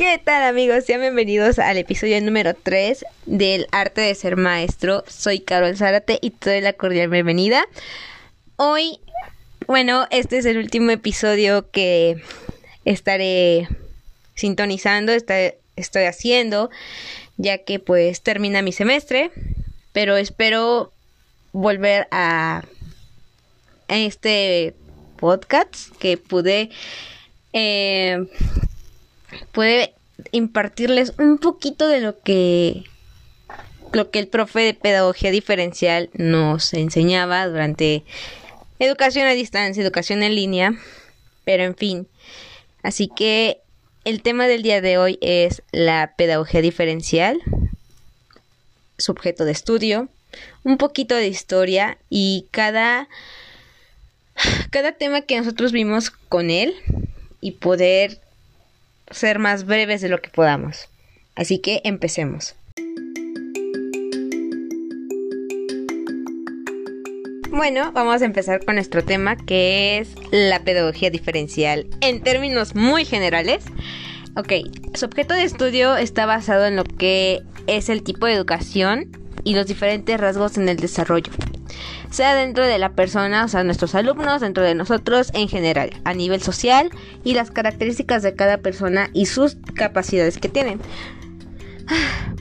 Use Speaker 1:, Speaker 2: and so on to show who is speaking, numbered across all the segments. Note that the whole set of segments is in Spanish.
Speaker 1: ¿Qué tal amigos? Sean bienvenidos al episodio número 3 del arte de ser maestro. Soy Carol Zárate y te doy la cordial bienvenida. Hoy, bueno, este es el último episodio que estaré sintonizando, estoy haciendo, ya que pues termina mi semestre, pero espero volver a este podcast que pude eh, puede impartirles un poquito de lo que lo que el profe de pedagogía diferencial nos enseñaba durante educación a distancia, educación en línea, pero en fin. Así que el tema del día de hoy es la pedagogía diferencial, su objeto de estudio, un poquito de historia y cada cada tema que nosotros vimos con él y poder ser más breves de lo que podamos. Así que empecemos. Bueno, vamos a empezar con nuestro tema que es la pedagogía diferencial en términos muy generales. Ok, su objeto de estudio está basado en lo que es el tipo de educación y los diferentes rasgos en el desarrollo sea dentro de la persona, o sea, nuestros alumnos, dentro de nosotros en general, a nivel social y las características de cada persona y sus capacidades que tienen.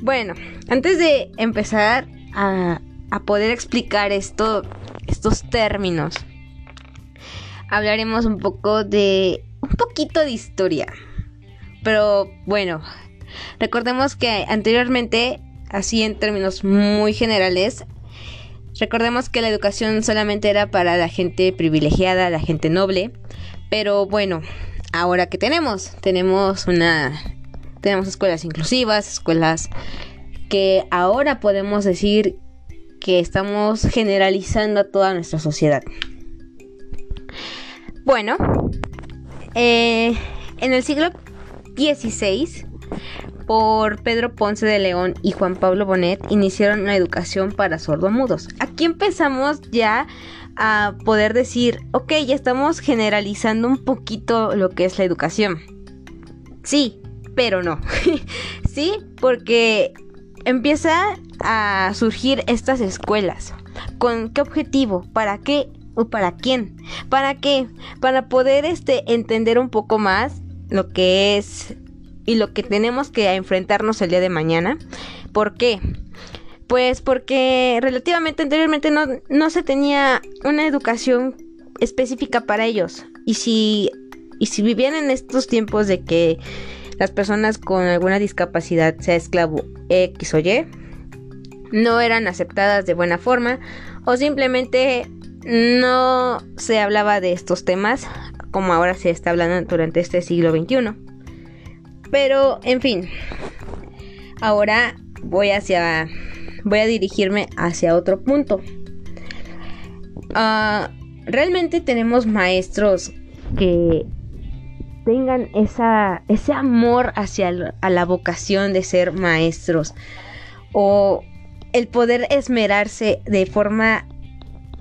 Speaker 1: Bueno, antes de empezar a, a poder explicar esto, estos términos, hablaremos un poco de un poquito de historia. Pero bueno, recordemos que anteriormente, así en términos muy generales, Recordemos que la educación solamente era para la gente privilegiada, la gente noble, pero bueno, ahora que tenemos, tenemos una tenemos escuelas inclusivas, escuelas que ahora podemos decir que estamos generalizando a toda nuestra sociedad. Bueno, eh, en el siglo XVI por Pedro Ponce de León y Juan Pablo Bonet iniciaron la educación para sordomudos. Aquí empezamos ya a poder decir, ok, ya estamos generalizando un poquito lo que es la educación. Sí, pero no. sí, porque empieza a surgir estas escuelas. ¿Con qué objetivo? ¿Para qué? ¿O para quién? ¿Para qué? Para poder este, entender un poco más lo que es y lo que tenemos que enfrentarnos el día de mañana. ¿Por qué? Pues porque relativamente anteriormente no, no se tenía una educación específica para ellos. Y si, y si vivían en estos tiempos de que las personas con alguna discapacidad, sea esclavo X o Y, no eran aceptadas de buena forma o simplemente no se hablaba de estos temas como ahora se está hablando durante este siglo XXI. Pero, en fin. Ahora voy hacia. Voy a dirigirme hacia otro punto. Ah, realmente tenemos maestros que tengan esa, ese amor hacia la vocación de ser maestros o el poder esmerarse de forma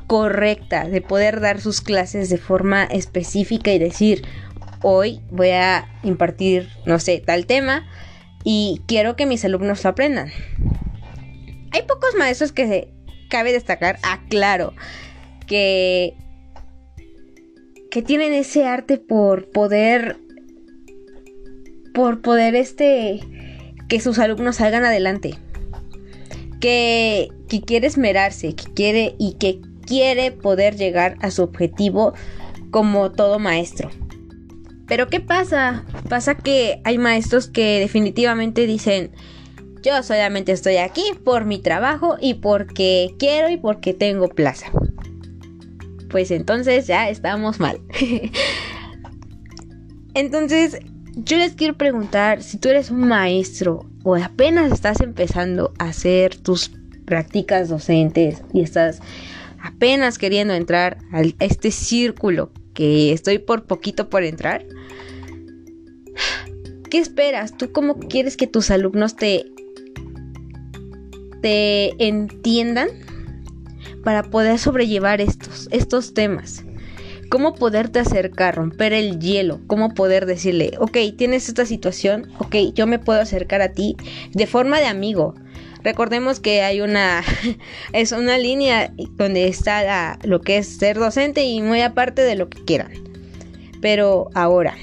Speaker 1: correcta, de poder dar sus clases de forma específica y decir, hoy voy a impartir, no sé, tal tema y quiero que mis alumnos lo aprendan. Hay pocos maestros que cabe destacar, aclaro, que, que tienen ese arte por poder, por poder este, que sus alumnos salgan adelante. Que, que quiere esmerarse, que quiere y que quiere poder llegar a su objetivo como todo maestro. Pero ¿qué pasa? Pasa que hay maestros que definitivamente dicen, yo solamente estoy aquí por mi trabajo y porque quiero y porque tengo plaza. Pues entonces ya estamos mal. entonces, yo les quiero preguntar, si tú eres un maestro o apenas estás empezando a hacer tus prácticas docentes y estás apenas queriendo entrar a este círculo que estoy por poquito por entrar, ¿Qué esperas? ¿Tú cómo quieres que tus alumnos te, te entiendan para poder sobrellevar estos, estos temas? cómo poderte acercar, romper el hielo, cómo poder decirle, ok, tienes esta situación, ok, yo me puedo acercar a ti de forma de amigo. Recordemos que hay una es una línea donde está lo que es ser docente y muy aparte de lo que quieran. Pero ahora,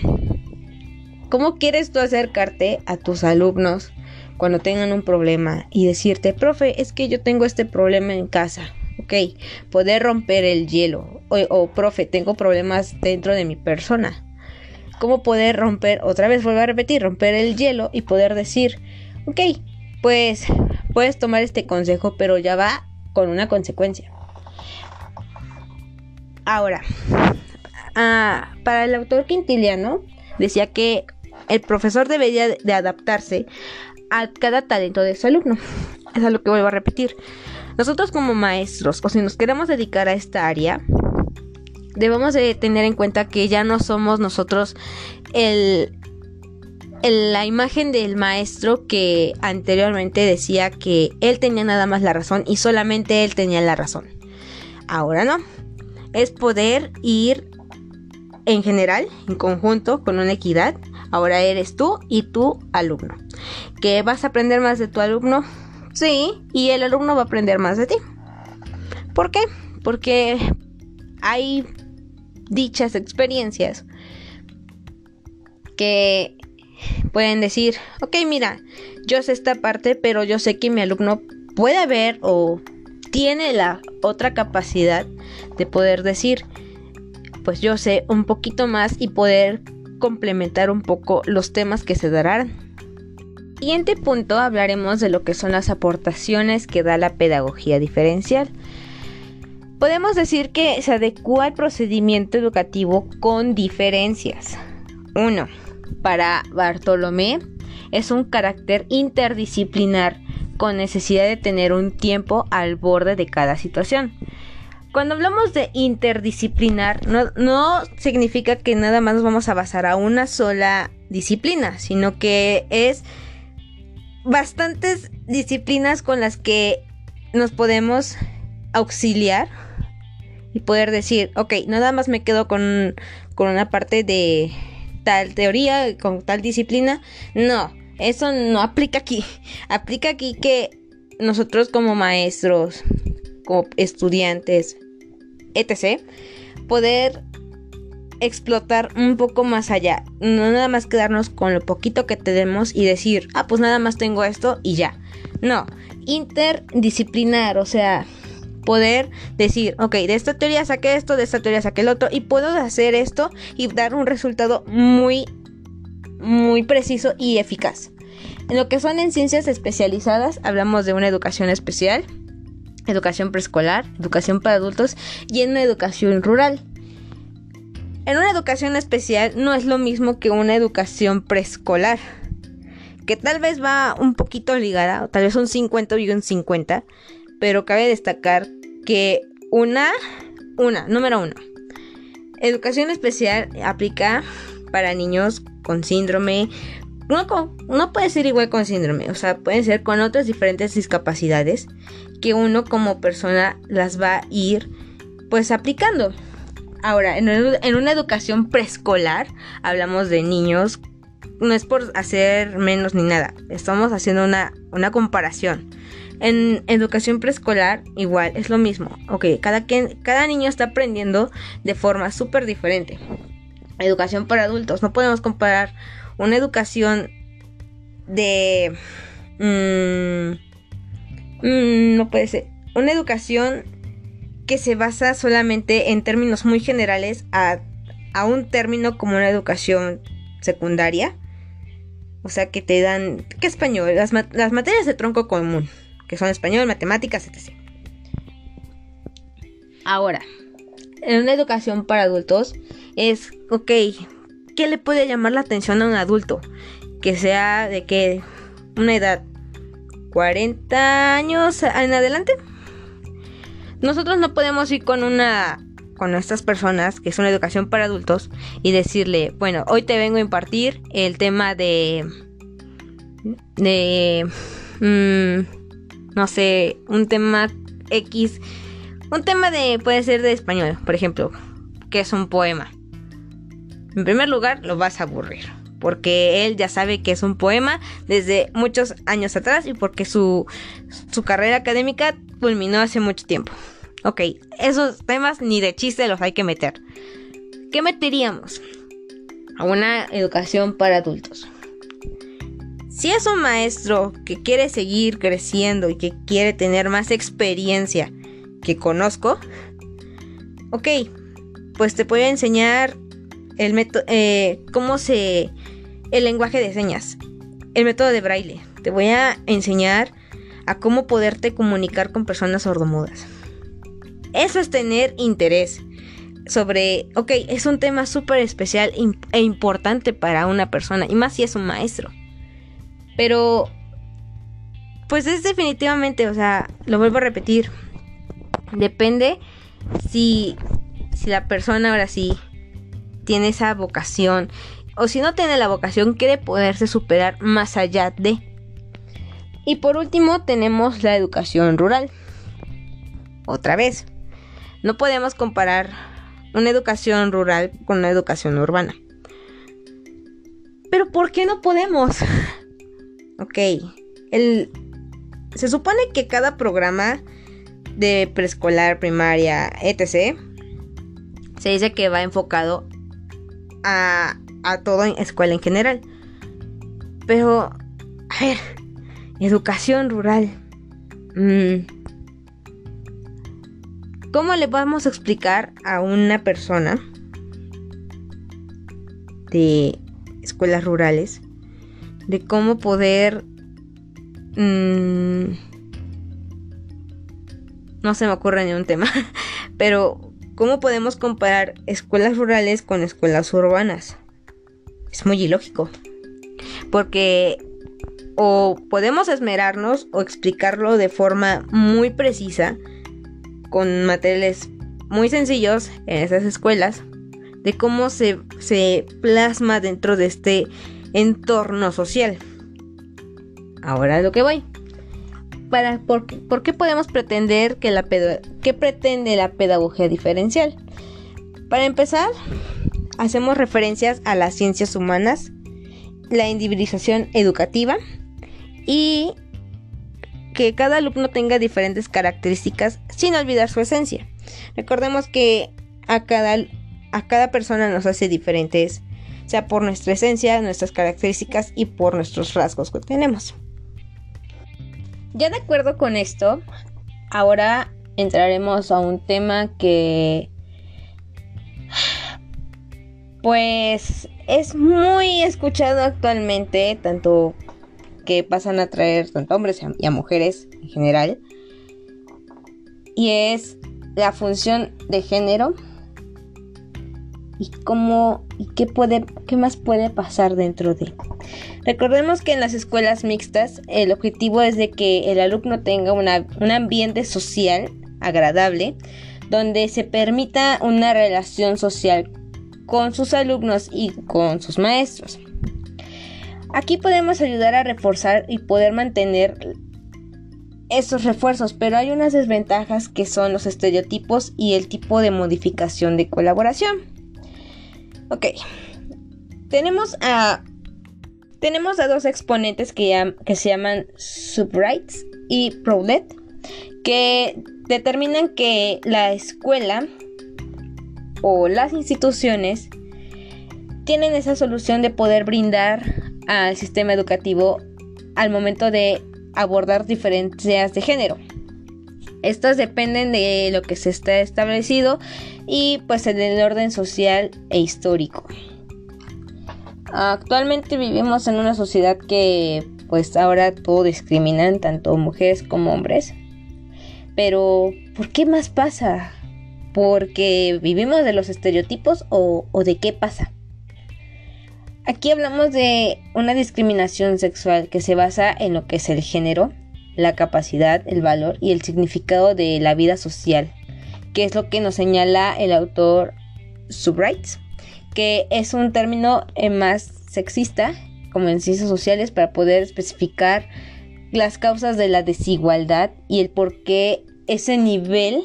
Speaker 1: ¿cómo quieres tú acercarte a tus alumnos cuando tengan un problema y decirte, profe, es que yo tengo este problema en casa? Ok, poder romper el hielo. O, profe, tengo problemas dentro de mi persona. ¿Cómo poder romper, otra vez vuelvo a repetir, romper el hielo y poder decir, ok, pues puedes tomar este consejo, pero ya va con una consecuencia. Ahora, ah, para el autor quintiliano decía que el profesor debería de adaptarse a cada talento de su alumno. Es a lo que vuelvo a repetir. Nosotros como maestros, o si nos queremos dedicar a esta área, debemos de tener en cuenta que ya no somos nosotros el, la imagen del maestro que anteriormente decía que él tenía nada más la razón y solamente él tenía la razón. Ahora no. Es poder ir en general, en conjunto, con una equidad. Ahora eres tú y tu alumno. ¿Que vas a aprender más de tu alumno? Sí, y el alumno va a aprender más de ti. ¿Por qué? Porque hay dichas experiencias que pueden decir, ok, mira, yo sé esta parte, pero yo sé que mi alumno puede ver o tiene la otra capacidad de poder decir, pues yo sé un poquito más y poder complementar un poco los temas que se darán siguiente punto hablaremos de lo que son las aportaciones que da la pedagogía diferencial. Podemos decir que se adecua al procedimiento educativo con diferencias. 1. Para Bartolomé es un carácter interdisciplinar con necesidad de tener un tiempo al borde de cada situación. Cuando hablamos de interdisciplinar, no, no, significa que nada más nos vamos a basar a una sola disciplina, sino que es bastantes disciplinas con las que nos podemos auxiliar y poder decir, ok, nada más me quedo con, con una parte de tal teoría, con tal disciplina. No, eso no aplica aquí. Aplica aquí que nosotros como maestros, como estudiantes, etc., poder explotar un poco más allá. No nada más quedarnos con lo poquito que tenemos y decir, ah, pues nada más tengo esto y ya. No, interdisciplinar, o sea, poder decir, ok, de esta teoría saqué esto, de esta teoría saqué el otro y puedo hacer esto y dar un resultado muy, muy preciso y eficaz. En lo que son en ciencias especializadas, hablamos de una educación especial, educación preescolar, educación para adultos y en una educación rural. En una educación especial no es lo mismo que una educación preescolar, que tal vez va un poquito ligada, o tal vez un 50 y un 50, pero cabe destacar que una, una, número uno, educación especial aplica para niños con síndrome, no, no puede ser igual con síndrome, o sea, pueden ser con otras diferentes discapacidades que uno como persona las va a ir pues aplicando. Ahora, en, una educación preescolar hablamos de niños, no es por hacer menos ni nada, estamos haciendo una, comparación. En educación preescolar igual es lo mismo, ok, cada, cada niño está aprendiendo de forma súper diferente. Educación para adultos, no podemos comparar una educación de... Mm, mm, no puede ser. Una educación que se basa solamente en términos muy generales a, un término como una educación secundaria. O sea, que te dan, ¿qué español? Las, las materias de tronco común, que son español, matemáticas, etc. Ahora, en una educación para adultos es, ok, ¿qué le puede llamar la atención a un adulto? Que sea de que una edad 40 años en adelante. Nosotros no podemos ir con una con nuestras personas, que es una educación para adultos, y decirle, bueno, hoy te vengo a impartir el tema de... de... Mm, no sé, un tema X, un tema de... puede ser de español, por ejemplo, qué es un poema. En primer lugar, lo vas a aburrir. Porque él ya sabe que es un poema desde muchos años atrás y porque su, su carrera académica culminó hace mucho tiempo. Ok, esos temas ni de chiste los hay que meter. ¿Qué meteríamos? A una educación para adultos. Si es un maestro que quiere seguir creciendo y que quiere tener más experiencia que conozco, ok, pues te voy a enseñar el método, eh, cómo se, el lenguaje de señas, el método de braille. Te voy a enseñar a cómo poderte comunicar con personas sordomudas. Eso es tener interés sobre, ok, es un tema súper especial e importante para una persona, y más si es un maestro. Pero, pues es definitivamente, o sea, lo vuelvo a repetir, depende si, si la persona ahora sí tiene esa vocación, o si no tiene la vocación, quiere poderse superar más allá de. Y por último tenemos la educación rural. Otra vez, no podemos comparar una educación rural con una educación urbana. Pero ¿por qué no podemos? ok, el, se supone que cada programa de preescolar, primaria, etc., se dice que va enfocado a, a toda escuela en general. Pero, a ver, educación rural. Mm, ¿Cómo le vamos a explicar a una persona de escuelas rurales de cómo poder... Mmm, no se me ocurre ni un tema, pero ¿cómo podemos comparar escuelas rurales con escuelas urbanas? Es muy ilógico, porque o podemos esmerarnos o explicarlo de forma muy precisa, con materiales muy sencillos en esas escuelas de cómo se, se plasma dentro de este entorno social. Ahora lo que voy. Para, por, qué podemos pretender que la qué pretende la pedagogía diferencial? Para empezar, hacemos referencias a las ciencias humanas, la individualización educativa y que cada alumno tenga diferentes características sin olvidar su esencia. Recordemos que a cada, a cada persona nos hace diferentes, sea por nuestra esencia, nuestras características y por nuestros rasgos que tenemos. Ya de acuerdo con esto, ahora entraremos a un tema que pues es muy escuchado actualmente, tanto que pasan a traer tanto a hombres y a mujeres en general. Y es la función de género y cómo qué puede qué más puede pasar dentro de. Recordemos que en las escuelas mixtas el objetivo es de que el alumno tenga un ambiente social agradable donde se permita una relación social con sus alumnos y con sus maestros. Aquí podemos ayudar a reforzar y poder mantener esos refuerzos, pero hay unas desventajas que son los estereotipos y el tipo de modificación de colaboración. Ok, tenemos a, tenemos a dos exponentes que, que se llaman Subrights y Prowlet, que determinan que la escuela o las instituciones tienen esa solución de poder brindar al sistema educativo al momento de abordar diferencias de género. Estas dependen de lo que se está establecido y pues en el orden social e histórico. Actualmente vivimos en una sociedad que pues ahora todo discriminan tanto mujeres como hombres. Pero ¿por qué más pasa? ¿Porque vivimos de los estereotipos o, o de qué pasa? Aquí hablamos de una discriminación sexual que se basa en lo que es el género, la capacidad, el valor y el significado de la vida social, que es lo que nos señala el autor Subrights, que es un término eh, más sexista, como en ciencias sociales, para poder especificar las causas de la desigualdad y el por qué ese nivel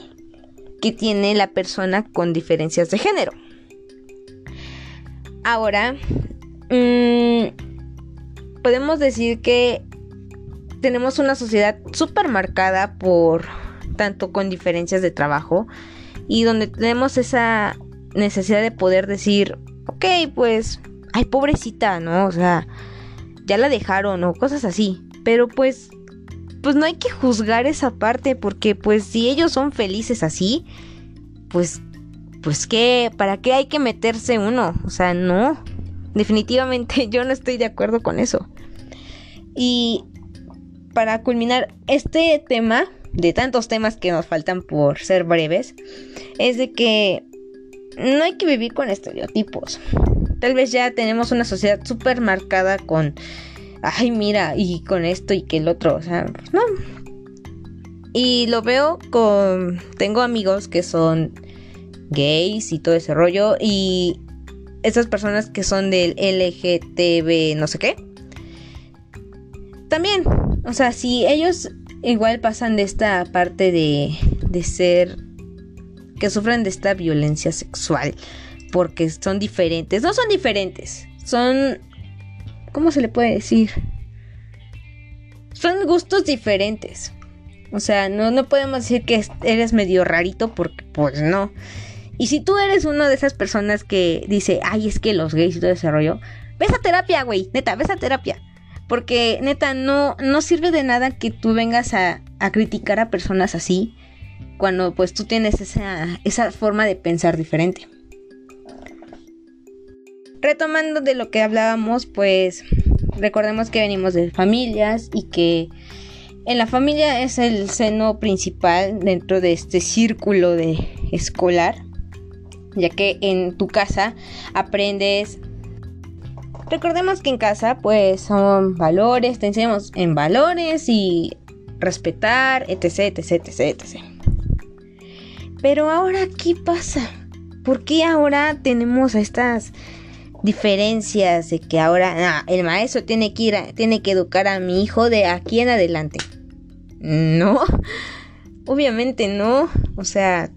Speaker 1: que tiene la persona con diferencias de género. Ahora, mmm, podemos decir que tenemos una sociedad súper marcada por tanto con diferencias de trabajo y donde tenemos esa necesidad de poder decir, ok, pues, ay, pobrecita, ¿no? O sea, ya la dejaron o cosas así. Pero pues, pues no hay que juzgar esa parte porque pues si ellos son felices así, pues, pues qué, ¿para qué hay que meterse uno? O sea, no. Definitivamente yo no estoy de acuerdo con eso. Y para culminar este tema, de tantos temas que nos faltan por ser breves, es de que no hay que vivir con estereotipos. Tal vez ya tenemos una sociedad súper marcada con, ay, mira, y con esto y que el otro, o sea, pues no. Y lo veo con, tengo amigos que son gays y todo ese rollo, y esas personas que son del LGTB no sé qué. También, o sea, si ellos igual pasan de esta parte de, de ser que sufren de esta violencia sexual porque son diferentes, no son diferentes, son ¿cómo se le puede decir? Son gustos diferentes. O sea, no, no podemos decir que eres medio rarito porque pues no. Y si tú eres una de esas personas que dice, ay, es que los gays y todo ese rollo, ves a terapia, güey, neta, ves a terapia. Porque neta, no, no sirve de nada que tú vengas a, a criticar a personas así cuando pues tú tienes esa, esa forma de pensar diferente. Retomando de lo que hablábamos, pues recordemos que venimos de familias y que en la familia es el seno principal dentro de este círculo de escolar ya que en tu casa aprendes Recordemos que en casa pues son valores, te enseñamos en valores y respetar, etc, etc, etc, etc. Pero ahora, ¿qué pasa? ¿Por qué ahora tenemos estas diferencias de que ahora el maestro tiene que ir tiene que educar a mi hijo de aquí en adelante? No, obviamente no. O sea,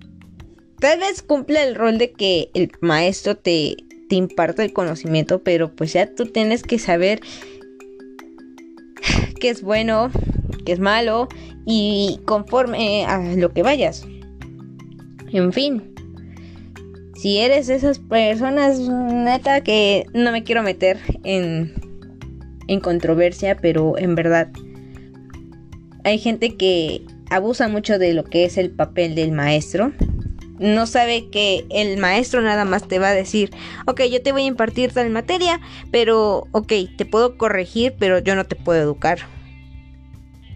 Speaker 1: Tal vez cumple el rol de que el maestro te, te imparta el conocimiento, pero pues ya tú tienes que saber qué es bueno, qué es malo y conforme a lo que vayas. En fin, si eres de esas personas, neta que no me quiero meter en, en controversia, pero en verdad hay gente que abusa mucho de lo que es el papel del maestro no sabe que el maestro nada más te va a decir, ok, yo te voy a impartir tal materia, pero, ok, te puedo corregir, pero yo no te puedo educar.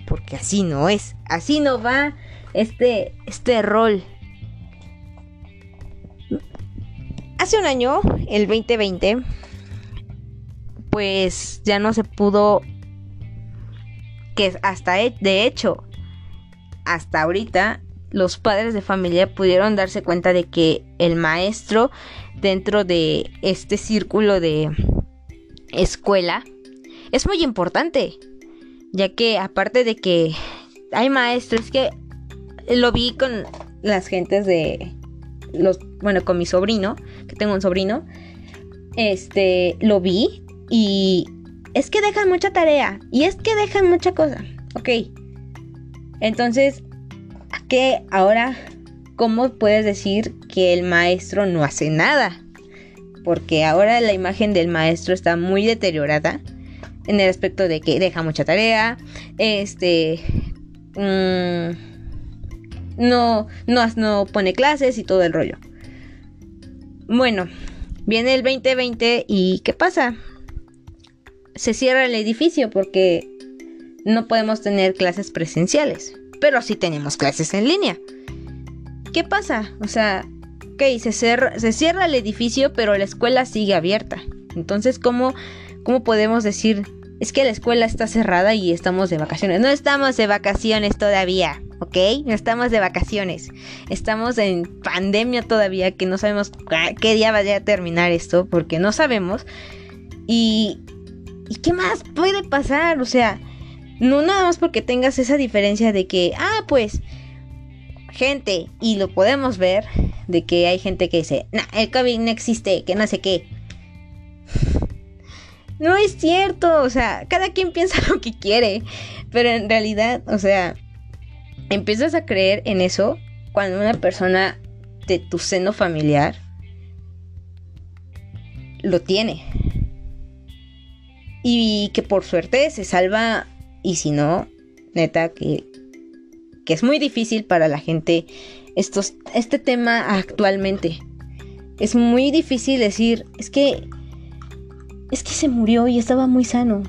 Speaker 1: Porque así no es, así no va este, este rol. Hace un año, el 2020, pues ya no se pudo, que hasta de hecho, hasta ahorita los padres de familia pudieron darse cuenta de que el maestro dentro de este círculo de escuela es muy importante, ya que aparte de que hay maestros que lo vi con las gentes de los bueno, con mi sobrino, que tengo un sobrino, este lo vi y es que dejan mucha tarea y es que dejan mucha cosa. Ok. Entonces, que ahora, ¿cómo puedes decir que el maestro no hace nada? Porque ahora la imagen del maestro está muy deteriorada en el aspecto de que deja mucha tarea, este, mm, no, no, no pone clases y todo el rollo. Bueno, viene el 2020 y ¿qué pasa? Se cierra el edificio porque no podemos tener clases presenciales pero sí tenemos clases en línea. ¿Qué pasa? O sea, ok, se, se cierra el edificio, pero la escuela sigue abierta. Entonces, ¿cómo, ¿cómo podemos decir, es que la escuela está cerrada y estamos de vacaciones? No estamos de vacaciones todavía, ¿ok? No estamos de vacaciones. Estamos en pandemia todavía, que no sabemos qué día va a terminar esto, porque no sabemos. Y, ¿Y qué más puede pasar? O sea, no nada más porque tengas esa diferencia de que, ah, pues, gente, y lo podemos ver, de que hay gente que dice, nah, el COVID no existe, que no sé qué. No es cierto, o sea, cada quien piensa lo que quiere, pero en realidad, o sea, empiezas a creer en eso cuando una persona de tu seno familiar lo tiene. Y que por suerte se salva y si no, neta, que, que es muy difícil para la gente este tema actualmente. Es muy difícil decir, es que, es que se murió y estaba muy sano.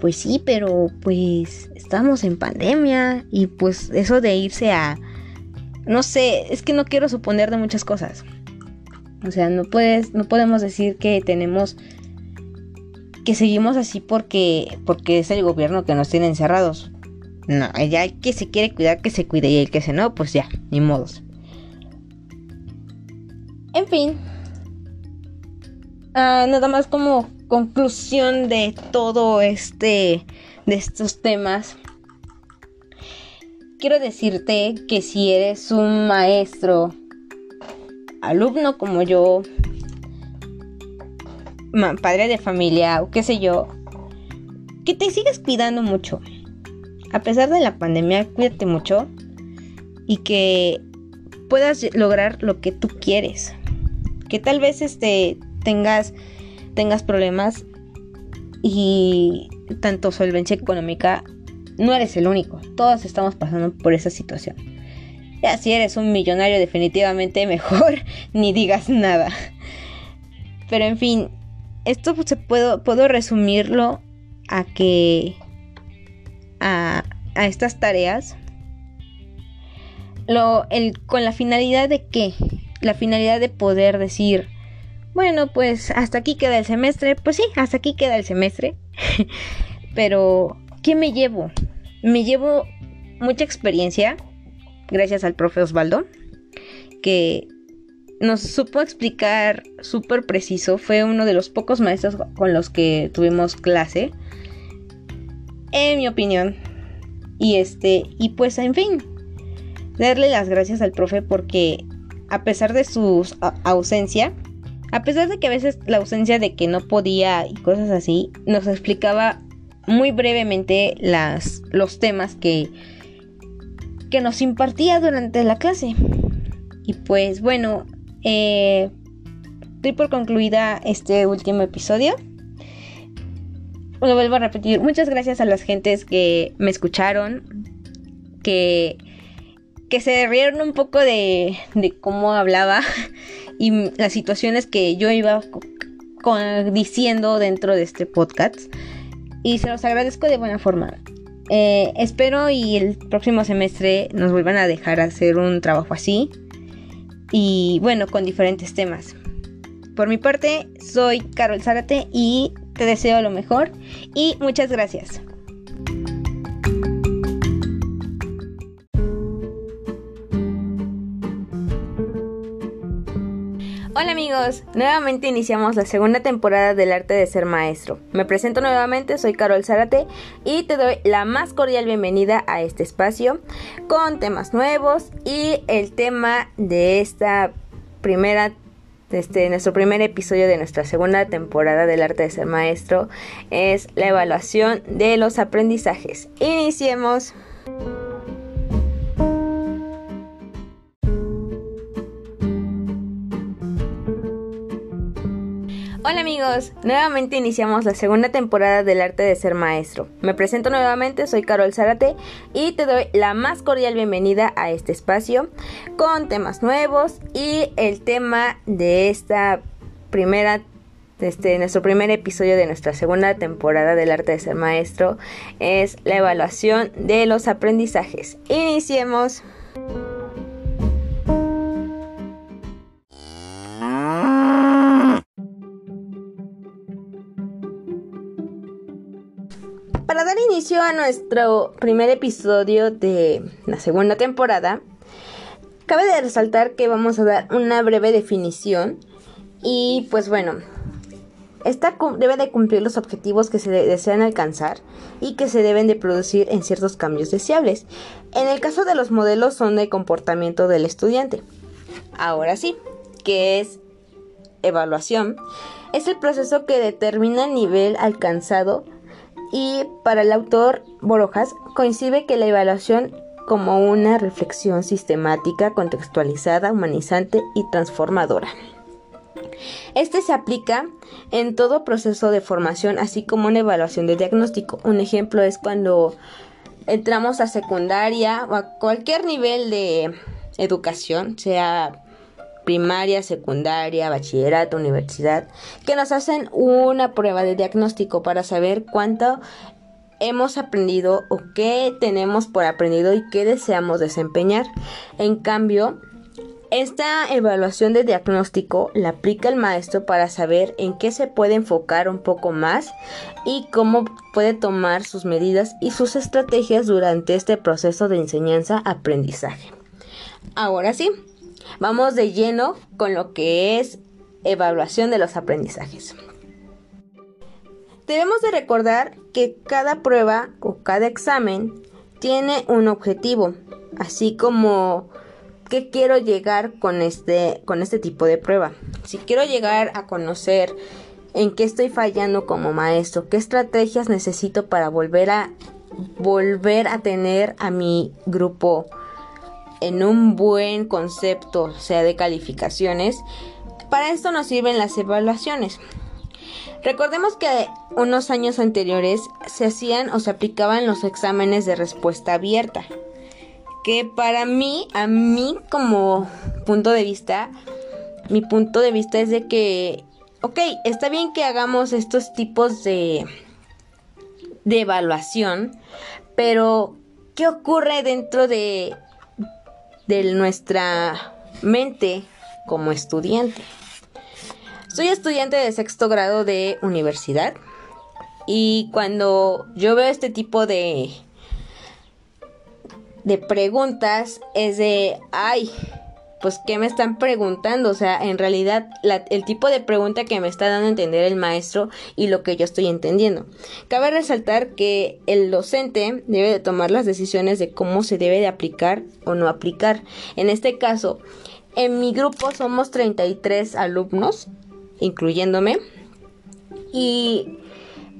Speaker 1: Pues sí, pero pues estamos en pandemia y pues eso de irse a... No sé, es que no quiero suponer de muchas cosas. O sea, no puedes, no podemos decir que tenemos que seguimos así porque, porque es el gobierno que nos tiene encerrados. No, ya el que se quiere cuidar, que se cuide. Y el que se no, pues ya, ni modos. En fin. Ah, nada más como conclusión de todo este. de estos temas. Quiero decirte que si eres un maestro, alumno como yo, padre de familia o qué sé yo, que te sigas cuidando mucho. A pesar de la pandemia, cuídate mucho y que puedas lograr lo que tú quieres. Que tal vez este tengas tengas problemas y tanto solvencia económica no eres el único. Todos estamos pasando por esa situación. Ya si eres un millonario definitivamente mejor ni digas nada. Pero en fin, esto se puedo, puedo resumirlo a que a, a estas tareas lo, el, con la finalidad de qué? La finalidad de poder decir, bueno, pues hasta aquí queda el semestre. Pues sí, hasta aquí queda el semestre. Pero, ¿qué me llevo? Me llevo mucha experiencia, gracias al profe Osvaldo, que nos supo explicar súper preciso. Fue uno de los pocos maestros con los que tuvimos clase. En mi opinión. Y este, y pues en fin, darle las gracias al profe porque a pesar de su ausencia, a pesar de que a veces la ausencia de que no podía y cosas así, nos explicaba muy brevemente las, los temas que, que nos impartía durante la clase. Y pues bueno, eh, doy por concluida este último episodio. Lo vuelvo a repetir. Muchas gracias a las gentes que me escucharon. Que, que se rieron un poco de, de cómo hablaba. Y las situaciones que yo iba diciendo dentro de este podcast. Y se los agradezco de buena forma. Eh, espero y el próximo semestre nos vuelvan a dejar hacer un trabajo así y bueno, con diferentes temas. Por mi parte, soy Carol Zárate y te deseo lo mejor y muchas gracias. Hola amigos, nuevamente iniciamos la segunda temporada del arte de ser maestro. Me presento nuevamente, soy Carol Zárate y te doy la más cordial bienvenida a este espacio con temas nuevos y el tema de esta primera este, nuestro primer episodio de nuestra segunda temporada del arte de ser maestro es la evaluación de los aprendizajes. Iniciemos. Hola amigos, nuevamente iniciamos la segunda temporada del arte de ser maestro. Me presento nuevamente, soy Carol Zárate y te doy la más cordial bienvenida a este espacio con temas nuevos y el tema de esta primera este, nuestro primer episodio de nuestra segunda temporada del arte de ser maestro es la evaluación de los aprendizajes. Iniciemos. Inicio a nuestro primer episodio de la segunda temporada, cabe de resaltar que vamos a dar una breve definición y pues bueno, Esta debe de cumplir los objetivos que se desean alcanzar y que se deben de producir en ciertos cambios deseables. En el caso de los modelos son de comportamiento del estudiante. Ahora sí, ¿qué es evaluación? Es el proceso que determina el nivel alcanzado y para el autor Borojas coincide que la evaluación como una reflexión sistemática, contextualizada, humanizante y transformadora. Este se aplica en todo proceso de formación, así como en evaluación de diagnóstico. Un ejemplo es cuando entramos a secundaria o a cualquier nivel de educación, sea primaria, secundaria, bachillerato, universidad, que nos hacen una prueba de diagnóstico para saber cuánto hemos aprendido o qué tenemos por aprendido y qué deseamos desempeñar. En cambio, esta evaluación de diagnóstico la aplica el maestro para saber en qué se puede enfocar un poco más y cómo puede tomar sus medidas y sus estrategias durante este proceso de enseñanza-aprendizaje. Ahora sí, vamos de lleno con lo que es evaluación de los aprendizajes. Debemos de recordar que cada prueba o cada examen tiene un objetivo, así como qué quiero llegar con este, con este tipo de prueba. Si quiero llegar a conocer en qué estoy fallando como maestro, qué estrategias necesito para volver a volver a tener a mi grupo en un buen concepto, sea de calificaciones, para esto nos sirven las evaluaciones. Recordemos que unos años anteriores se hacían o se aplicaban los exámenes de respuesta abierta que para mí, a mí como punto de vista, mi punto de vista es de que, ok, está bien que hagamos estos tipos de, de evaluación, pero ¿qué ocurre dentro de, de nuestra mente como estudiante? Soy estudiante de sexto grado de universidad y cuando yo veo este tipo de de preguntas es de, ay, pues ¿qué me están preguntando? O sea, en realidad el tipo de pregunta que me está dando a entender el maestro y lo que yo estoy entendiendo. Cabe resaltar que el docente debe de tomar las decisiones de cómo se debe de aplicar o no aplicar. En este caso, en mi grupo somos 33 alumnos, incluyéndome, y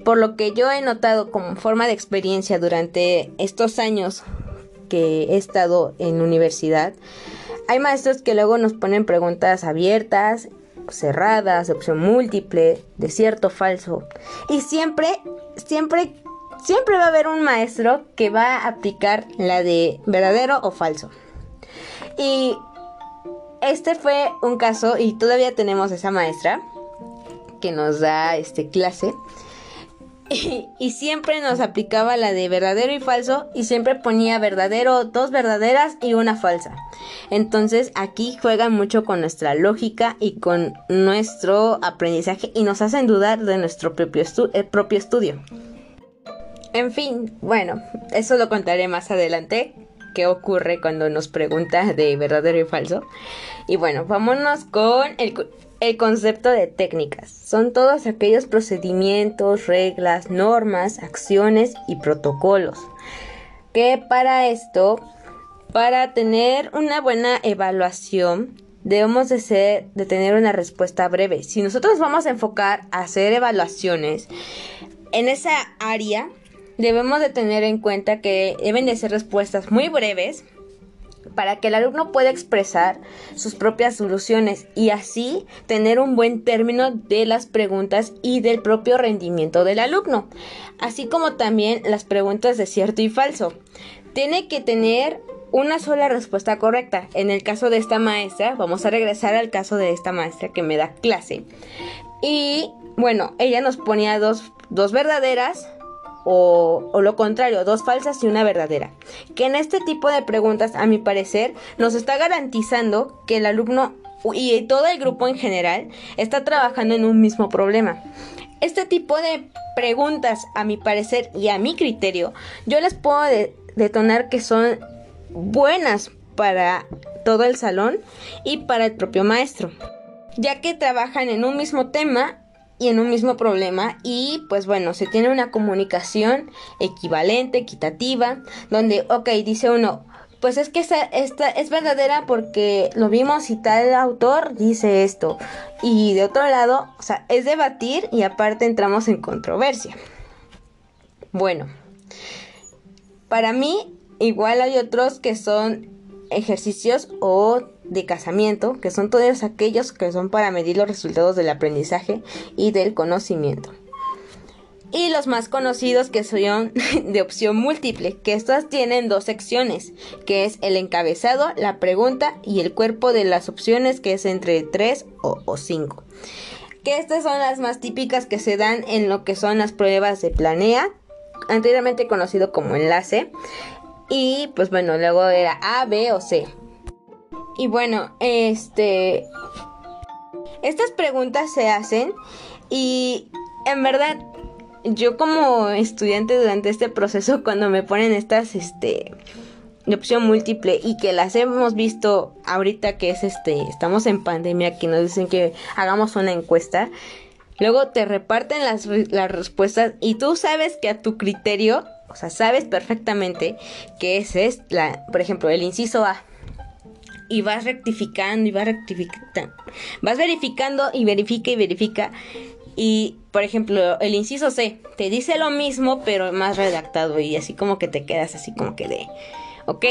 Speaker 1: por lo que yo he notado como forma de experiencia durante estos años que he estado en universidad, hay maestros que luego nos ponen preguntas abiertas, cerradas, opción múltiple, de cierto, falso. Y siempre, siempre, siempre va a haber un maestro que va a aplicar la de verdadero o falso. Y este fue un caso y todavía tenemos esa maestra que nos da este clase y, siempre nos aplicaba la de verdadero y falso y siempre ponía verdadero, dos verdaderas y una falsa. Entonces aquí juegan mucho con nuestra lógica y con nuestro aprendizaje y nos hacen dudar de nuestro propio, eh, estudio. En fin, bueno, eso lo contaré más adelante, qué ocurre cuando nos pregunta de verdadero y falso. Y bueno, vámonos con el, el concepto de técnicas son todos aquellos procedimientos, reglas, normas, acciones y protocolos. Que para esto, para tener una buena evaluación, debemos de, ser, de tener una respuesta breve. Si nosotros vamos a enfocar a hacer evaluaciones en esa área, debemos de tener en cuenta que deben de ser respuestas muy breves para que el alumno pueda expresar sus propias soluciones y así tener un buen término de las preguntas y del propio rendimiento del alumno, así como también las preguntas de cierto y falso. Tiene que tener una sola respuesta correcta. En el caso de esta maestra, vamos a regresar al caso de esta maestra que me da clase. Y bueno, ella nos ponía dos, dos verdaderas, o, lo contrario, dos falsas y una verdadera. Que en este tipo de preguntas, a mi parecer, nos está garantizando que el alumno y todo el grupo en general está trabajando en un mismo problema. Este tipo de preguntas, a mi parecer y a mi criterio, yo les puedo detonar que son buenas para todo el salón y para el propio maestro, ya que trabajan en un mismo tema y en un mismo problema y pues bueno, se tiene una comunicación equivalente, equitativa, donde, ok, dice uno, pues es que esta, esta es verdadera porque lo vimos y tal autor dice esto. Y de otro lado, o sea, es debatir y aparte entramos en controversia. Bueno, para mí igual hay otros que son ejercicios o de casamiento, que son todos aquellos que son para medir los resultados del aprendizaje y del conocimiento. Y los más conocidos que son de opción múltiple, que estas tienen dos secciones, que es el encabezado, la pregunta y el cuerpo de las opciones, que es entre 3 o 5. Que estas son las más típicas que se dan en lo que son las pruebas de planea, anteriormente conocido como enlace. Y pues bueno, luego era A, B o C. Y bueno, este... Estas preguntas se hacen y en verdad yo como estudiante durante este proceso cuando me ponen estas este de opción múltiple y que las hemos visto ahorita que es este estamos en pandemia que nos dicen que hagamos una encuesta luego te reparten las, las respuestas y tú sabes que a tu criterio o sea sabes perfectamente que ese es la por ejemplo el inciso A y vas rectificando y vas rectificando. Vas verificando y verifica y verifica. Y, por ejemplo, el inciso C te dice lo mismo, pero más redactado. Y así como que te quedas así como que de, ok,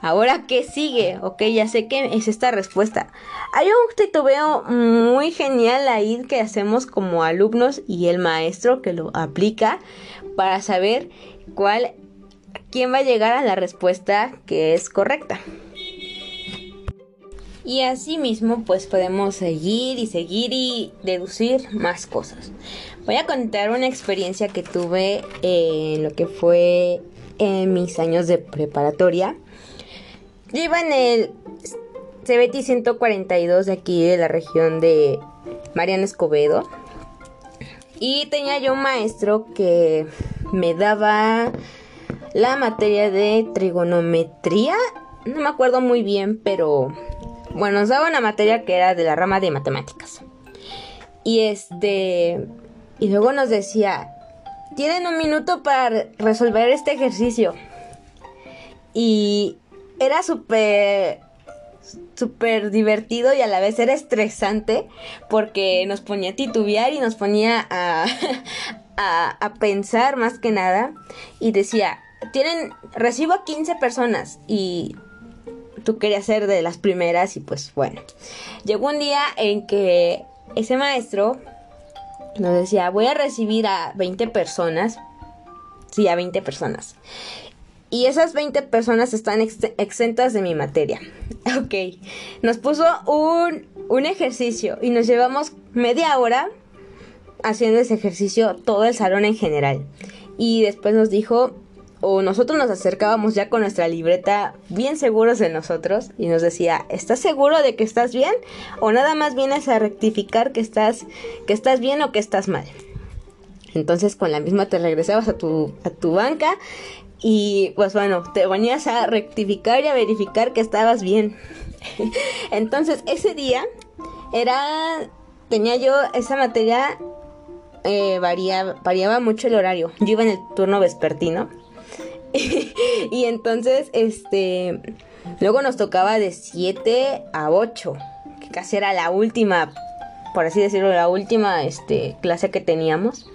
Speaker 1: ahora qué sigue, ok, ya sé que es esta respuesta. Hay un titubeo muy genial ahí que hacemos como alumnos y el maestro que lo aplica para saber cuál, quién va a llegar a la respuesta que es correcta. Y así mismo pues podemos seguir y seguir y deducir más cosas. Voy a contar una experiencia que tuve en lo que fue en mis años de preparatoria. Yo iba en el CBT 142 de aquí de la región de Mariana Escobedo. Y tenía yo un maestro que me daba la materia de trigonometría. No me acuerdo muy bien, pero bueno, nos daba una materia que era de la rama de matemáticas. Y este, y luego nos decía, tienen un minuto para resolver este ejercicio. Y era súper, súper divertido y a la vez era estresante porque nos ponía a titubear y nos ponía a, a, a pensar más que nada. Y decía, tienen, recibo a 15 personas y tú querías ser de las primeras y pues bueno. Llegó un día en que ese maestro nos decía, voy a recibir a 20 personas. Sí, a 20 personas. Y esas 20 personas están exentas de mi materia. Ok. Nos puso un, un ejercicio y nos llevamos media hora haciendo ese ejercicio todo el salón en general. Y después nos dijo, o nosotros nos acercábamos ya con nuestra libreta bien seguros de nosotros y nos decía, ¿estás seguro de que estás bien? O nada más vienes a rectificar que estás, que estás bien o que estás mal. Entonces con la misma te regresabas a tu, a tu banca y pues bueno, te venías a rectificar y a verificar que estabas bien. Entonces ese día era, tenía yo esa materia, eh, variaba mucho el horario. Yo iba en el turno vespertino y entonces, este, luego nos tocaba de 7 a 8, que casi era la última, por así decirlo, la última este, clase que teníamos.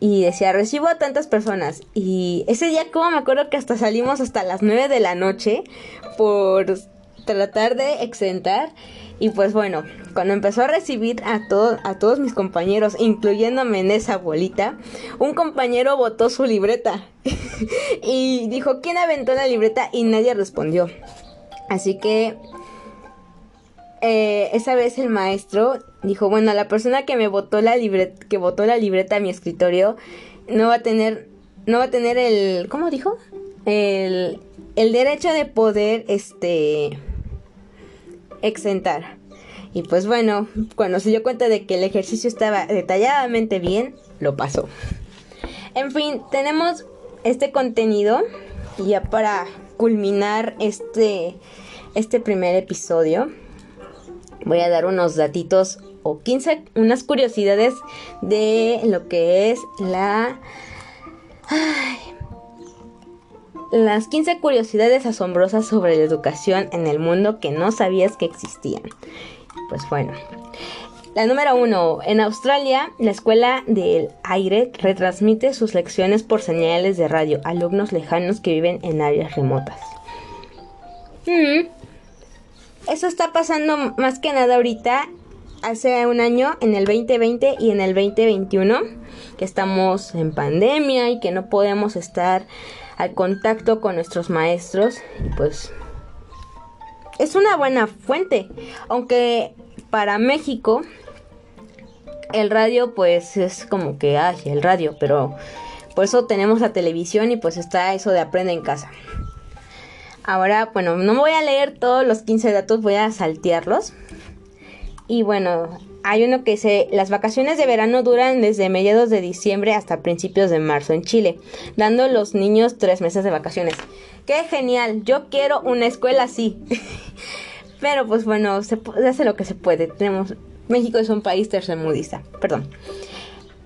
Speaker 1: Y decía, recibo a tantas personas. Y ese día, como me acuerdo que hasta salimos hasta las 9 de la noche por tratar de exentar. Y pues bueno, cuando empezó a recibir a, a todos mis compañeros, incluyéndome en esa bolita, un compañero botó su libreta y dijo, ¿quién aventó la libreta? Y nadie respondió. Así que eh, esa vez el maestro dijo, bueno, la persona que me botó la libreta, que botó la libreta a mi escritorio, no va a tener, no va a tener el, ¿cómo dijo? El, el derecho de poder, este, exentar. Y pues bueno, cuando se dio cuenta de que el ejercicio estaba detalladamente bien, lo pasó. En fin, tenemos este contenido ya para culminar este, este primer episodio voy a dar unos datitos o 15 unas curiosidades de lo que es la las 15 curiosidades asombrosas sobre la educación en el mundo que no sabías que existían. Pues bueno. La número uno. En Australia, la escuela del aire retransmite sus lecciones por señales de radio a alumnos lejanos que viven en áreas remotas. Mm. Eso está pasando más que nada ahorita, hace un año, en el 2020 y en el 2021, que estamos en pandemia y que no podemos estar al contacto con nuestros maestros, pues es una buena fuente, aunque para México el radio pues es como que hay el radio, pero por eso tenemos la televisión y pues está eso de aprende en casa. Ahora, bueno, no voy a leer todos los 15 datos, voy a saltearlos. Y bueno, hay uno que dice, las vacaciones de verano duran desde mediados de diciembre hasta principios de marzo en Chile, dando a los niños tres meses de vacaciones. ¡Qué genial! Yo quiero una escuela así. Pero pues bueno, se hace lo que se puede. Tenemos México es un país tercermundista, perdón.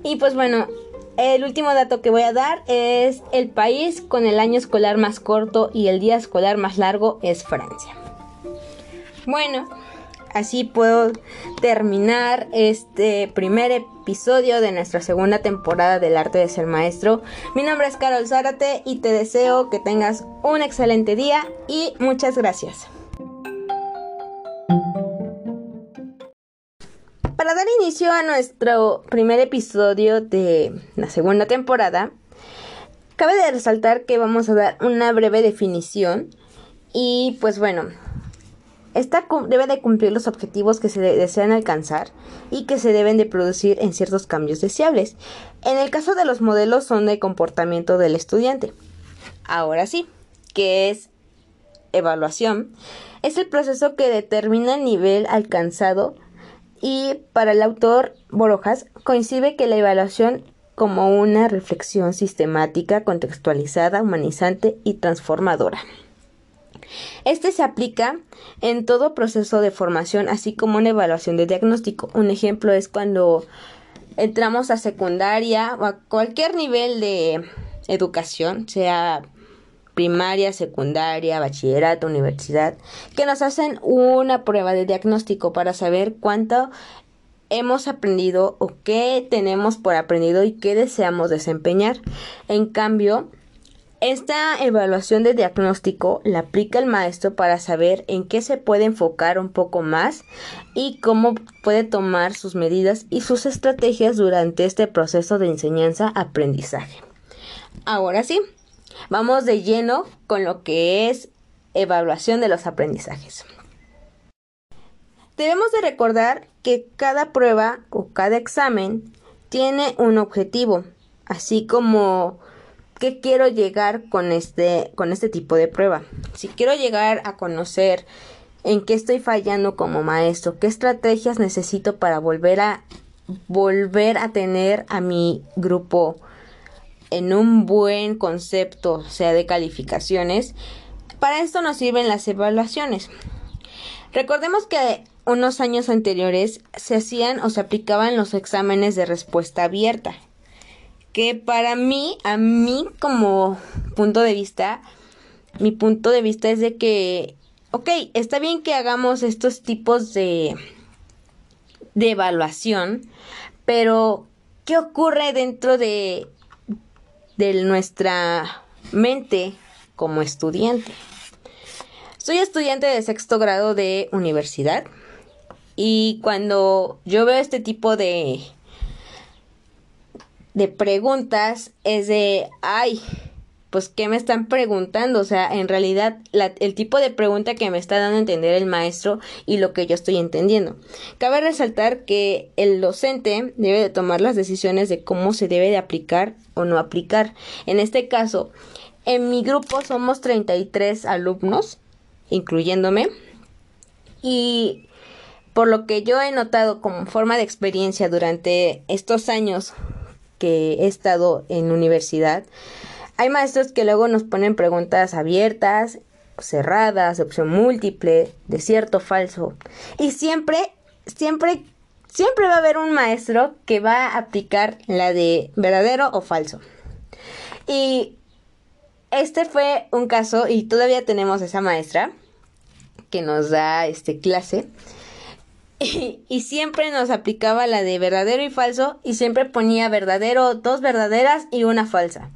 Speaker 1: Y pues bueno, el último dato que voy a dar es el país con el año escolar más corto y el día escolar más largo es Francia. Bueno, así puedo terminar este primer episodio de nuestra segunda temporada del arte de ser maestro. Mi nombre es Carol Zárate y te deseo que tengas un excelente día y muchas gracias. Para dar inicio a nuestro primer episodio de la segunda temporada, cabe de resaltar que vamos a dar una breve definición y pues bueno, esta debe de cumplir los objetivos que se desean alcanzar y que se deben de producir en ciertos cambios deseables. En el caso de los modelos son de comportamiento del estudiante. Ahora sí, ¿qué es evaluación? Es el proceso que determina el nivel alcanzado y para el autor Borojas coincide que la evaluación como una reflexión sistemática, contextualizada, humanizante y transformadora. Este se aplica en todo proceso de formación, así como una evaluación de diagnóstico. Un ejemplo es cuando entramos a secundaria o a cualquier nivel de educación, sea primaria, secundaria, bachillerato, universidad, que nos hacen una prueba de diagnóstico para saber cuánto hemos aprendido o qué tenemos por aprendido y qué deseamos desempeñar. En cambio, esta evaluación de diagnóstico la aplica el maestro para saber en qué se puede enfocar un poco más y cómo puede tomar sus medidas y sus estrategias durante este proceso de enseñanza-aprendizaje. Ahora sí, Vamos de lleno con lo que es evaluación de los aprendizajes. Debemos de recordar que cada prueba o cada examen tiene un objetivo, así como qué quiero llegar con este, con este tipo de prueba. Si quiero llegar a conocer en qué estoy fallando como maestro, qué estrategias necesito para volver a volver a tener a mi grupo en un buen concepto, sea, de calificaciones, para esto nos sirven las evaluaciones. Recordemos que unos años anteriores se hacían o se aplicaban los exámenes de respuesta abierta, que para mí, a mí como punto de vista, mi punto de vista es de que, ok, está bien que hagamos estos tipos de, de evaluación, pero ¿qué ocurre dentro de de nuestra mente como estudiante. Soy estudiante de sexto grado de universidad y cuando yo veo este tipo de de preguntas es de ay pues qué me están preguntando o sea en realidad el tipo de pregunta que me está dando a entender el maestro y lo que yo estoy entendiendo cabe resaltar que el docente debe de tomar las decisiones de cómo se debe de aplicar o no aplicar. En este caso, en mi grupo somos 33 alumnos, incluyéndome, y por lo que yo he notado como forma de experiencia durante estos años que he estado en universidad, hay maestros que luego nos ponen preguntas abiertas, cerradas, opción múltiple, de cierto, falso. Y siempre, siempre siempre va a haber un maestro que va a aplicar la de verdadero o falso. Y este fue un caso y todavía tenemos esa maestra que nos da este clase y, siempre nos aplicaba la de verdadero y falso y siempre ponía verdadero, dos verdaderas y una falsa.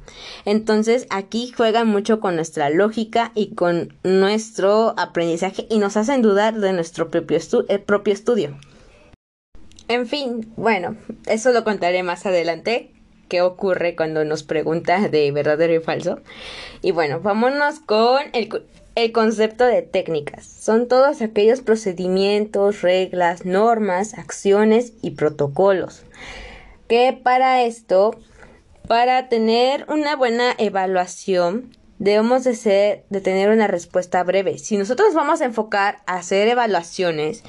Speaker 1: Entonces aquí juegan mucho con nuestra lógica y con nuestro aprendizaje y nos hacen dudar de nuestro propio, eh, propio estudio. En fin, bueno, eso lo contaré más adelante qué ocurre cuando nos pregunta de verdadero y falso. Y bueno, vámonos con el, el concepto de técnicas son todos aquellos procedimientos, reglas, normas, acciones y protocolos. Que para esto, para tener una buena evaluación, debemos de, ser, de tener una respuesta breve. Si nosotros vamos a enfocar a hacer evaluaciones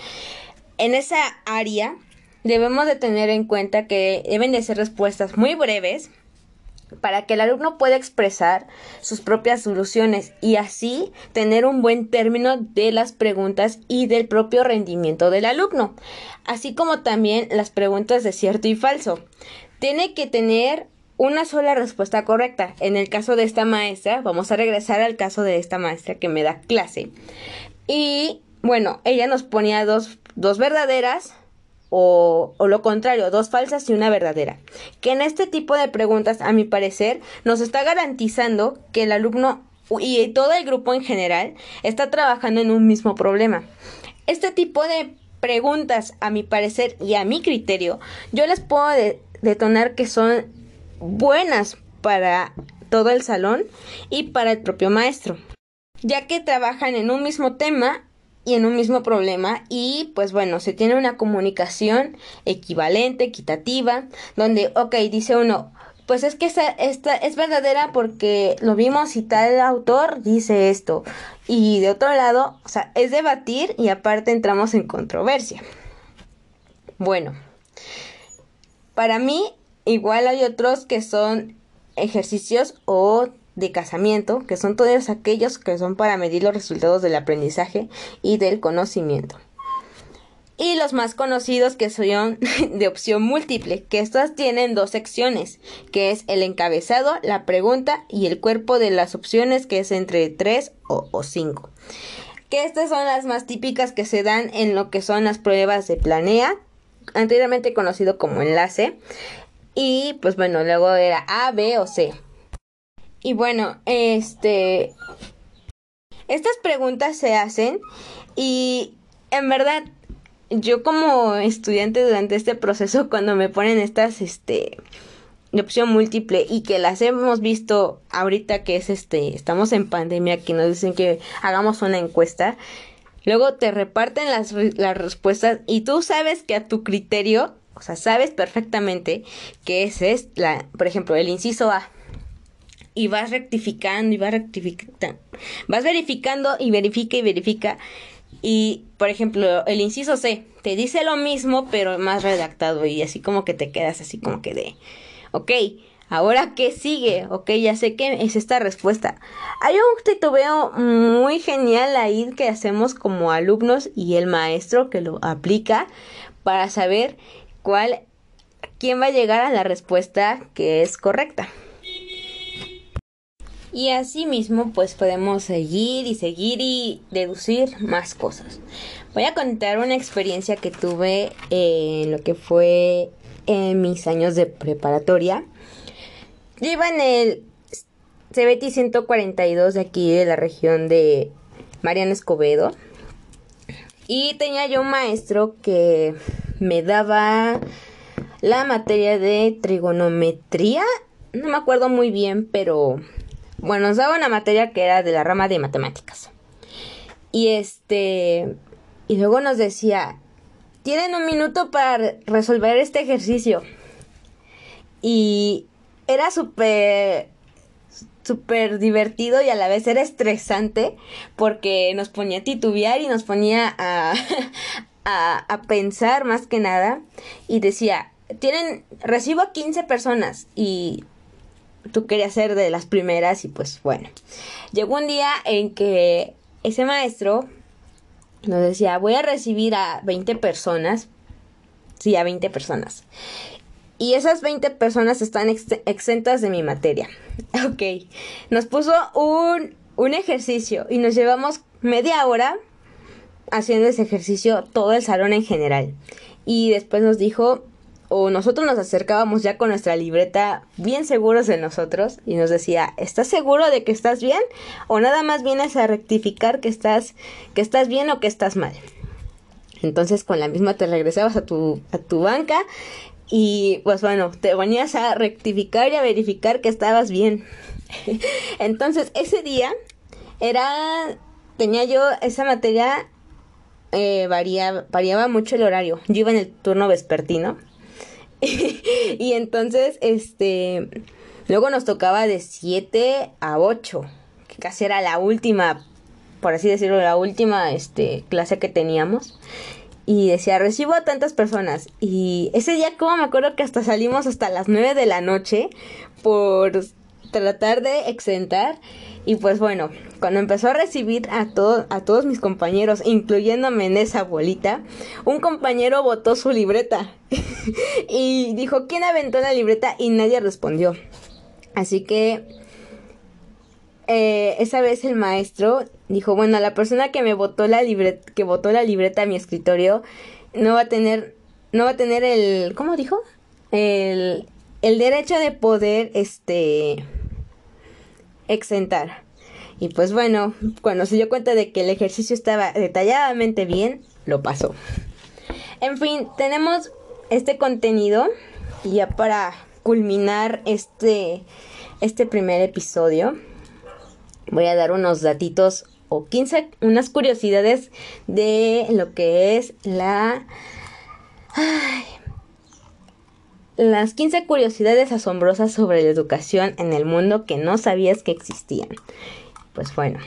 Speaker 1: en esa área, debemos de tener en cuenta que deben de ser respuestas muy breves para que el alumno pueda expresar sus propias soluciones y así tener un buen término de las preguntas y del propio rendimiento del alumno, así como también las preguntas de cierto y falso. Tiene que tener una sola respuesta correcta. En el caso de esta maestra, vamos a regresar al caso de esta maestra que me da clase. Y bueno, ella nos ponía dos, dos verdaderas, o, lo contrario, dos falsas y una verdadera. Que en este tipo de preguntas, a mi parecer, nos está garantizando que el alumno y todo el grupo en general está trabajando en un mismo problema. Este tipo de preguntas, a mi parecer y a mi criterio, yo les puedo detonar que son buenas para todo el salón y para el propio maestro, ya que trabajan en un mismo tema y en un mismo problema y pues bueno, se tiene una comunicación equivalente, equitativa, donde, ok, dice uno, pues es que esta, esta es verdadera porque lo vimos y tal autor dice esto. Y de otro lado, o sea, es debatir y aparte entramos en controversia. Bueno, para mí igual hay otros que son ejercicios o de casamiento, que son todos aquellos que son para medir los resultados del aprendizaje y del conocimiento. Y los más conocidos que son de opción múltiple, que estas tienen dos secciones, que es el encabezado, la pregunta y el cuerpo de las opciones, que es entre 3 o 5. Que estas son las más típicas que se dan en lo que son las pruebas de planea, anteriormente conocido como enlace. Y pues bueno, luego era A, B o C. Y bueno, este... Estas preguntas se hacen y en verdad yo como estudiante durante este proceso cuando me ponen estas este de opción múltiple y que las hemos visto ahorita que es este estamos en pandemia que nos dicen que hagamos una encuesta luego te reparten las, las respuestas y tú sabes que a tu criterio o sea sabes perfectamente que ese es la por ejemplo el inciso A y vas rectificando y vas rectificando. Vas verificando y verifica y verifica. Y, por ejemplo, el inciso C te dice lo mismo, pero más redactado y así como que te quedas así como que de, ok, ahora qué sigue, ok, ya sé que es esta respuesta. Hay un titubeo muy genial ahí que hacemos como alumnos y el maestro que lo aplica para saber cuál, quién va a llegar a la respuesta que es correcta. Y así mismo pues podemos seguir y seguir y deducir más cosas. Voy a contar una experiencia que tuve en lo que fue en mis años de preparatoria. Yo iba en el CBT 142 de aquí de la región de Mariano Escobedo. Y tenía yo un maestro que me daba la materia de trigonometría. No me acuerdo muy bien, pero bueno, nos daba una materia que era de la rama de matemáticas. Y este, y luego nos decía, tienen un minuto para resolver este ejercicio. Y era súper, súper divertido y a la vez era estresante porque nos ponía a titubear y nos ponía a, a, a pensar más que nada. Y decía, tienen, recibo a 15 personas y tú querías ser de las primeras y pues bueno. Llegó un día en que ese maestro nos decía, voy a recibir a 20 personas Sí, a 20 personas. Y esas 20 personas están exentas de mi materia. Ok, nos puso un, un ejercicio y nos llevamos media hora haciendo ese ejercicio todo el salón en general. Y después nos dijo, o nosotros nos acercábamos ya con nuestra libreta bien seguros de nosotros y nos decía, ¿estás seguro de que estás bien? ¿O nada más vienes a rectificar que estás, que estás bien o que estás mal? Entonces con la misma te regresabas a tu, a tu banca y pues bueno, te venías a rectificar y a verificar que estabas bien. Entonces ese día era, tenía yo esa materia, eh, variaba mucho el horario. Yo iba en el turno vespertino. y entonces, este, luego nos tocaba de 7 a 8, que casi era la última, por así decirlo, la última este, clase que teníamos y decía, recibo a tantas personas. Y ese día, como me acuerdo que hasta salimos hasta las 9 de la noche por tratar de exentar. Y pues bueno, cuando empezó a recibir a, a todos mis compañeros, incluyéndome en esa bolita, un compañero botó su libreta y dijo, ¿quién aventó la libreta? Y nadie respondió. Así que eh, esa vez el maestro dijo, bueno, la persona que me botó la libreta, que botó la libreta a mi escritorio, no va a tener, no va a tener el, ¿cómo dijo? El, el derecho de poder, este, exentar. Y pues bueno, cuando se dio cuenta de que el ejercicio estaba detalladamente bien, lo pasó. En fin, tenemos este contenido y ya para culminar este, este primer episodio voy a dar unos datitos o 15, unas curiosidades de lo que es la... las 15 curiosidades asombrosas sobre la educación en el mundo que no sabías que existían. Pues bueno.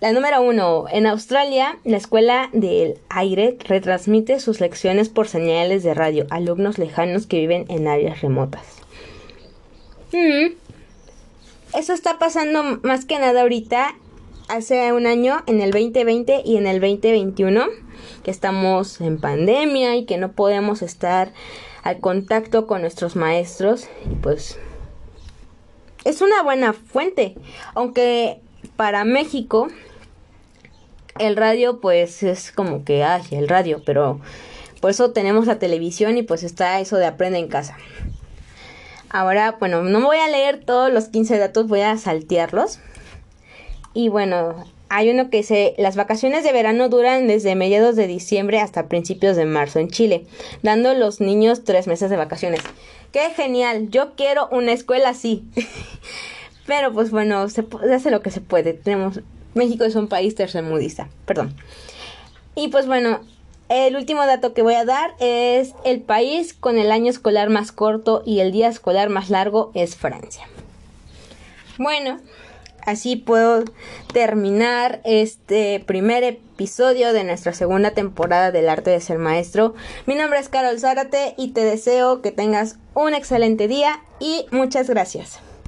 Speaker 1: La número uno. En Australia, la escuela del aire retransmite sus lecciones por señales de radio a alumnos lejanos que viven en áreas remotas. Mm eso está pasando más que nada ahorita, hace un año, en el 2020 y en el 2021, que estamos en pandemia y que no podemos estar al contacto con nuestros maestros, pues es una buena fuente, aunque para México el radio pues es como que, ay, el radio, pero por eso tenemos la televisión y pues está eso de aprende en casa. Ahora, bueno, no voy a leer todos los 15 datos, voy a saltearlos. Y bueno, hay uno que dice, las vacaciones de verano duran desde mediados de diciembre hasta principios de marzo en Chile, dando a los niños tres meses de vacaciones. ¡Qué genial! Yo quiero una escuela así. Pero pues bueno, se hace lo que se puede. Tenemos, México es un país tercermudista, perdón. Y pues bueno, el último dato que voy a dar es el país con el año escolar más corto y el día escolar más largo es Francia. Bueno, así puedo terminar este primer episodio de nuestra segunda temporada del arte de ser maestro. Mi nombre es Carol Zárate y te deseo que tengas un excelente día y muchas gracias.